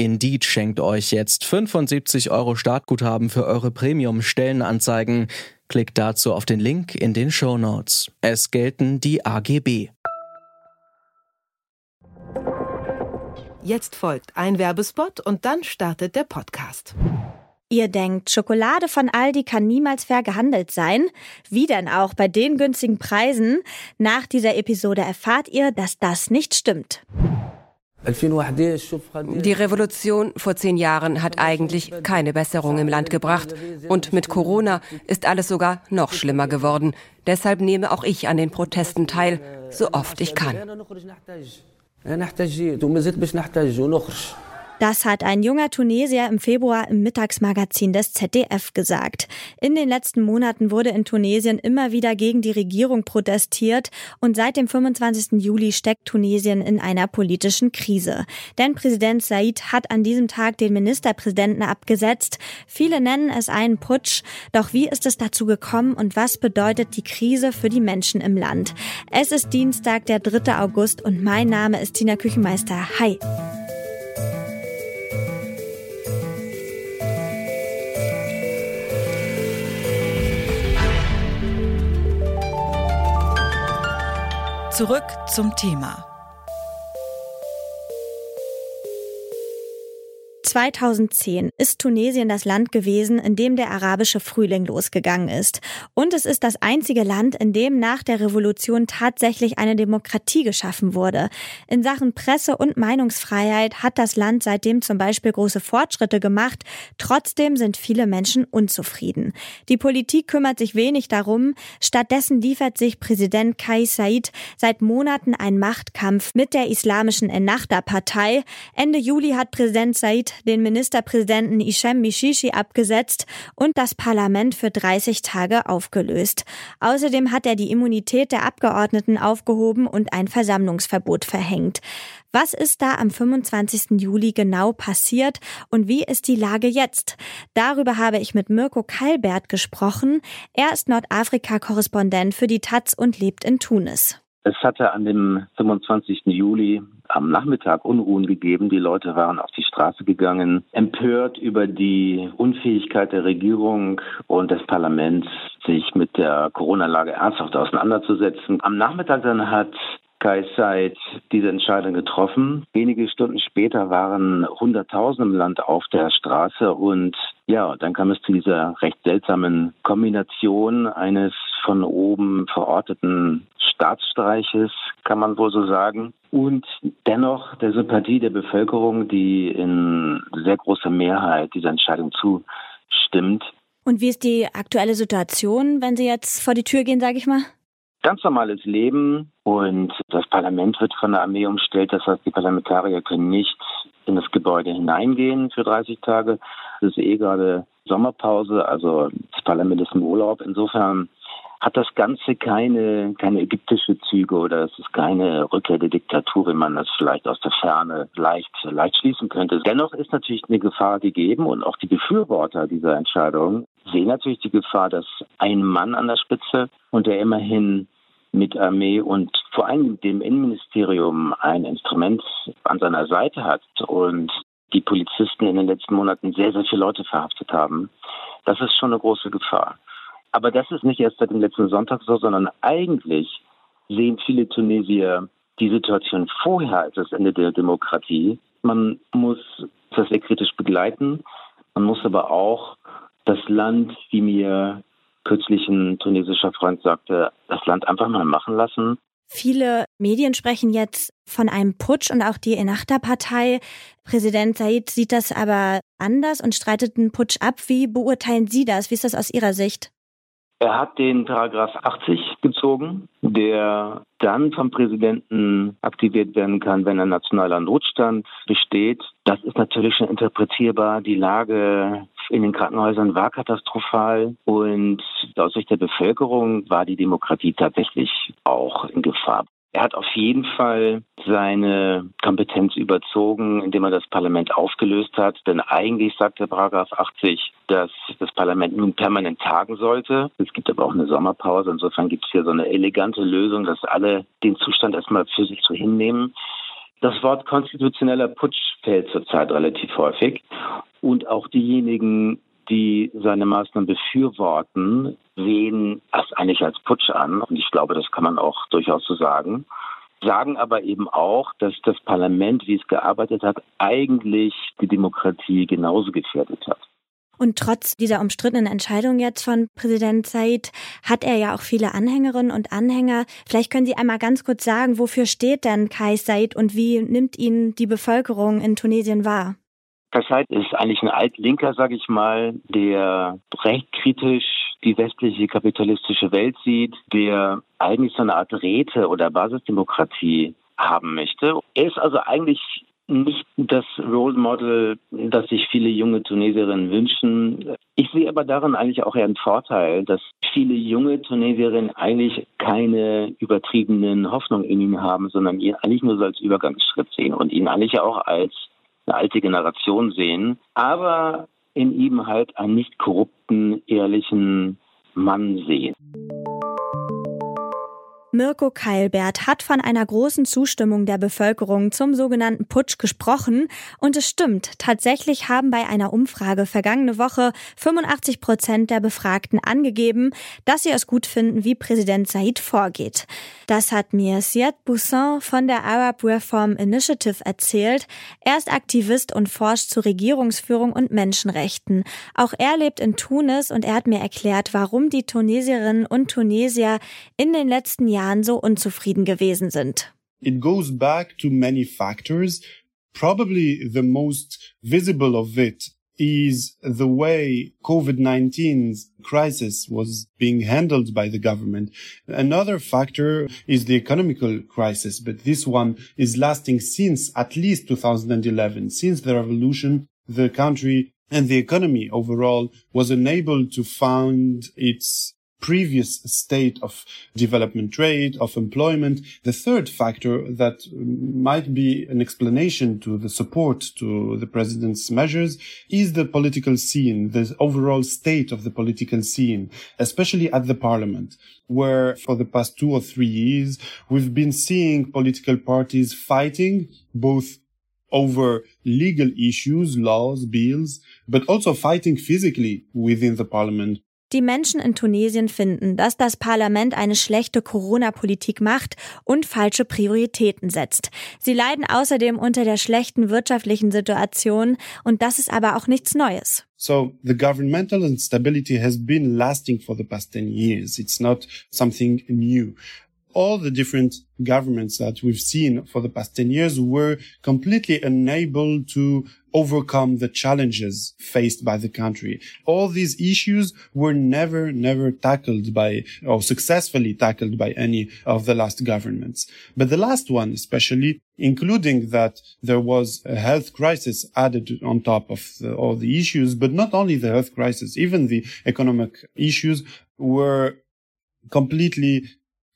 Indeed schenkt euch jetzt 75 Euro Startguthaben für eure Premium-Stellenanzeigen. Klickt dazu auf den Link in den Show Notes. Es gelten die AGB. Jetzt folgt ein Werbespot und dann startet der Podcast. Ihr denkt, Schokolade von Aldi kann niemals fair gehandelt sein? Wie denn auch bei den günstigen Preisen? Nach dieser Episode erfahrt ihr, dass das nicht stimmt. Die Revolution vor zehn Jahren hat eigentlich keine Besserung im Land gebracht. Und mit Corona ist alles sogar noch schlimmer geworden. Deshalb nehme auch ich an den Protesten teil, so oft ich kann. Das hat ein junger Tunesier im Februar im Mittagsmagazin des ZDF gesagt. In den letzten Monaten wurde in Tunesien immer wieder gegen die Regierung protestiert und seit dem 25. Juli steckt Tunesien in einer politischen Krise. Denn Präsident Said hat an diesem Tag den Ministerpräsidenten abgesetzt. Viele nennen es einen Putsch. Doch wie ist es dazu gekommen und was bedeutet die Krise für die Menschen im Land? Es ist Dienstag, der 3. August und mein Name ist Tina Küchenmeister. Hi! Zurück zum Thema. 2010 ist Tunesien das Land gewesen, in dem der arabische Frühling losgegangen ist. Und es ist das einzige Land, in dem nach der Revolution tatsächlich eine Demokratie geschaffen wurde. In Sachen Presse- und Meinungsfreiheit hat das Land seitdem zum Beispiel große Fortschritte gemacht. Trotzdem sind viele Menschen unzufrieden. Die Politik kümmert sich wenig darum. Stattdessen liefert sich Präsident Kais Said seit Monaten einen Machtkampf mit der islamischen Ennahda-Partei. Ende Juli hat Präsident Said den Ministerpräsidenten Ishem Mishishi abgesetzt und das Parlament für 30 Tage aufgelöst. Außerdem hat er die Immunität der Abgeordneten aufgehoben und ein Versammlungsverbot verhängt. Was ist da am 25. Juli genau passiert und wie ist die Lage jetzt? Darüber habe ich mit Mirko Kalbert gesprochen. Er ist Nordafrika-Korrespondent für die Taz und lebt in Tunis. Es hatte an dem 25. Juli am Nachmittag Unruhen gegeben. Die Leute waren auf die Straße gegangen, empört über die Unfähigkeit der Regierung und des Parlaments, sich mit der Corona-Lage ernsthaft auseinanderzusetzen. Am Nachmittag dann hat Kai Said diese Entscheidung getroffen. Wenige Stunden später waren Hunderttausende im Land auf der Straße und ja, dann kam es zu dieser recht seltsamen Kombination eines von oben verorteten Staatsstreiches, kann man wohl so sagen, und dennoch der Sympathie der Bevölkerung, die in sehr großer Mehrheit dieser Entscheidung zustimmt. Und wie ist die aktuelle Situation, wenn Sie jetzt vor die Tür gehen, sage ich mal? ganz normales Leben und das Parlament wird von der Armee umstellt. Das heißt, die Parlamentarier können nicht in das Gebäude hineingehen für 30 Tage. Es ist eh gerade Sommerpause, also das Parlament ist im Urlaub. Insofern hat das Ganze keine, keine ägyptische Züge oder es ist keine Rückkehr der Diktatur, wenn man das vielleicht aus der Ferne leicht, leicht schließen könnte. Dennoch ist natürlich eine Gefahr gegeben und auch die Befürworter dieser Entscheidung sehen natürlich die Gefahr, dass ein Mann an der Spitze und der immerhin mit Armee und vor allem dem Innenministerium ein Instrument an seiner Seite hat und die Polizisten in den letzten Monaten sehr, sehr viele Leute verhaftet haben. Das ist schon eine große Gefahr. Aber das ist nicht erst seit dem letzten Sonntag so, sondern eigentlich sehen viele Tunesier die Situation vorher als das Ende der Demokratie. Man muss das sehr kritisch begleiten. Man muss aber auch das Land, wie mir kürzlich ein tunesischer Freund sagte, das Land einfach mal machen lassen. Viele Medien sprechen jetzt von einem Putsch und auch die Ennahda-Partei. Präsident Said sieht das aber anders und streitet den Putsch ab. Wie beurteilen Sie das? Wie ist das aus Ihrer Sicht? Er hat den Paragraph 80 gezogen, der dann vom Präsidenten aktiviert werden kann, wenn ein nationaler Notstand besteht. Das ist natürlich schon interpretierbar. Die Lage in den Krankenhäusern war katastrophal und aus Sicht der Bevölkerung war die Demokratie tatsächlich auch in Gefahr. Er hat auf jeden Fall seine Kompetenz überzogen, indem er das Parlament aufgelöst hat. Denn eigentlich sagt der Paragraph 80, dass das Parlament nun permanent tagen sollte. Es gibt aber auch eine Sommerpause. Insofern gibt es hier so eine elegante Lösung, dass alle den Zustand erstmal für sich so hinnehmen. Das Wort konstitutioneller Putsch fällt zurzeit relativ häufig. Und auch diejenigen, die seine Maßnahmen befürworten, sehen das eigentlich als Putsch an. Und ich glaube, das kann man auch durchaus so sagen. Sagen aber eben auch, dass das Parlament, wie es gearbeitet hat, eigentlich die Demokratie genauso gefährdet hat. Und trotz dieser umstrittenen Entscheidung jetzt von Präsident Said hat er ja auch viele Anhängerinnen und Anhänger. Vielleicht können Sie einmal ganz kurz sagen, wofür steht denn Kais Said und wie nimmt ihn die Bevölkerung in Tunesien wahr? Kassait ist eigentlich ein Altlinker, sage ich mal, der recht kritisch die westliche kapitalistische Welt sieht, der eigentlich so eine Art Räte- oder Basisdemokratie haben möchte. Er ist also eigentlich nicht das Role Model, das sich viele junge Tunesierinnen wünschen. Ich sehe aber darin eigentlich auch eher einen Vorteil, dass viele junge Tunesierinnen eigentlich keine übertriebenen Hoffnungen in ihn haben, sondern ihn eigentlich nur so als Übergangsschritt sehen und ihn eigentlich auch als eine alte Generation sehen, aber in ihm halt einen nicht korrupten, ehrlichen Mann sehen. Mirko Keilbert hat von einer großen Zustimmung der Bevölkerung zum sogenannten Putsch gesprochen. Und es stimmt, tatsächlich haben bei einer Umfrage vergangene Woche 85 Prozent der Befragten angegeben, dass sie es gut finden, wie Präsident Said vorgeht. Das hat mir Siad Boussin von der Arab Reform Initiative erzählt. Er ist Aktivist und forscht zu Regierungsführung und Menschenrechten. Auch er lebt in Tunis und er hat mir erklärt, warum die Tunesierinnen und Tunesier in den letzten Jahren Jahren so unzufrieden gewesen sind. It goes back to many factors. Probably the most visible of it is the way COVID-19's crisis was being handled by the government. Another factor is the economical crisis, but this one is lasting since at least 2011. Since the revolution, the country and the economy overall was unable to find its previous state of development rate, of employment. The third factor that might be an explanation to the support to the president's measures is the political scene, the overall state of the political scene, especially at the parliament, where for the past two or three years, we've been seeing political parties fighting both over legal issues, laws, bills, but also fighting physically within the parliament Die Menschen in Tunesien finden, dass das Parlament eine schlechte Corona-Politik macht und falsche Prioritäten setzt. Sie leiden außerdem unter der schlechten wirtschaftlichen Situation und das ist aber auch nichts Neues. So the governmental instability has been lasting for the past 10 years. It's not something new. all the different governments that we've seen for the past 10 years were completely unable to overcome the challenges faced by the country. All these issues were never, never tackled by or successfully tackled by any of the last governments. But the last one, especially, including that there was a health crisis added on top of the, all the issues, but not only the health crisis, even the economic issues were completely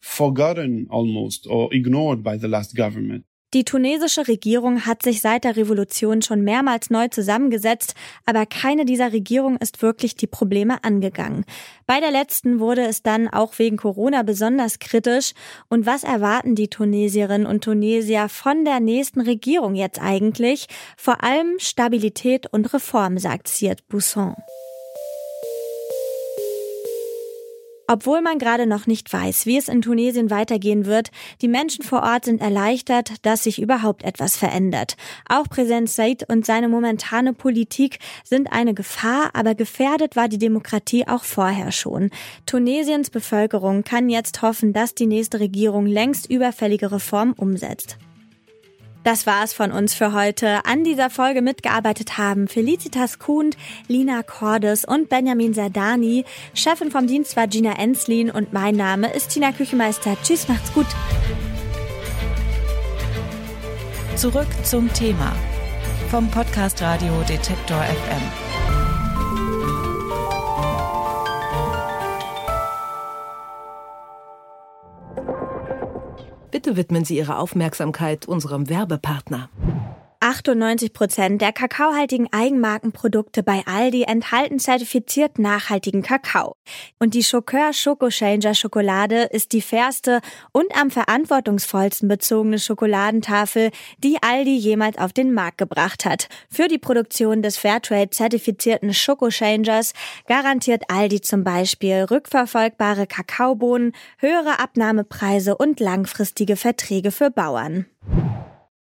forgotten almost or ignored by the last government. Die tunesische Regierung hat sich seit der Revolution schon mehrmals neu zusammengesetzt, aber keine dieser Regierungen ist wirklich die Probleme angegangen. Bei der letzten wurde es dann auch wegen Corona besonders kritisch. Und was erwarten die Tunesierinnen und Tunesier von der nächsten Regierung jetzt eigentlich? Vor allem Stabilität und Reform, sagt Siad Bousson. Obwohl man gerade noch nicht weiß, wie es in Tunesien weitergehen wird, die Menschen vor Ort sind erleichtert, dass sich überhaupt etwas verändert. Auch Präsident Said und seine momentane Politik sind eine Gefahr, aber gefährdet war die Demokratie auch vorher schon. Tunesiens Bevölkerung kann jetzt hoffen, dass die nächste Regierung längst überfällige Reformen umsetzt. Das war's von uns für heute. An dieser Folge mitgearbeitet haben Felicitas Kuhn, Lina Cordes und Benjamin Sardani. Chefin vom Dienst war Gina Enslin und mein Name ist Tina Küchenmeister. Tschüss, macht's gut. Zurück zum Thema vom Podcast Radio Detektor FM. Bitte widmen Sie Ihre Aufmerksamkeit unserem Werbepartner. 98 Prozent der kakaohaltigen Eigenmarkenprodukte bei Aldi enthalten zertifiziert nachhaltigen Kakao. Und die Schokör Schoko Changer Schokolade ist die fairste und am verantwortungsvollsten bezogene Schokoladentafel, die Aldi jemals auf den Markt gebracht hat. Für die Produktion des Fairtrade zertifizierten Schoko Changers garantiert Aldi zum Beispiel rückverfolgbare Kakaobohnen, höhere Abnahmepreise und langfristige Verträge für Bauern.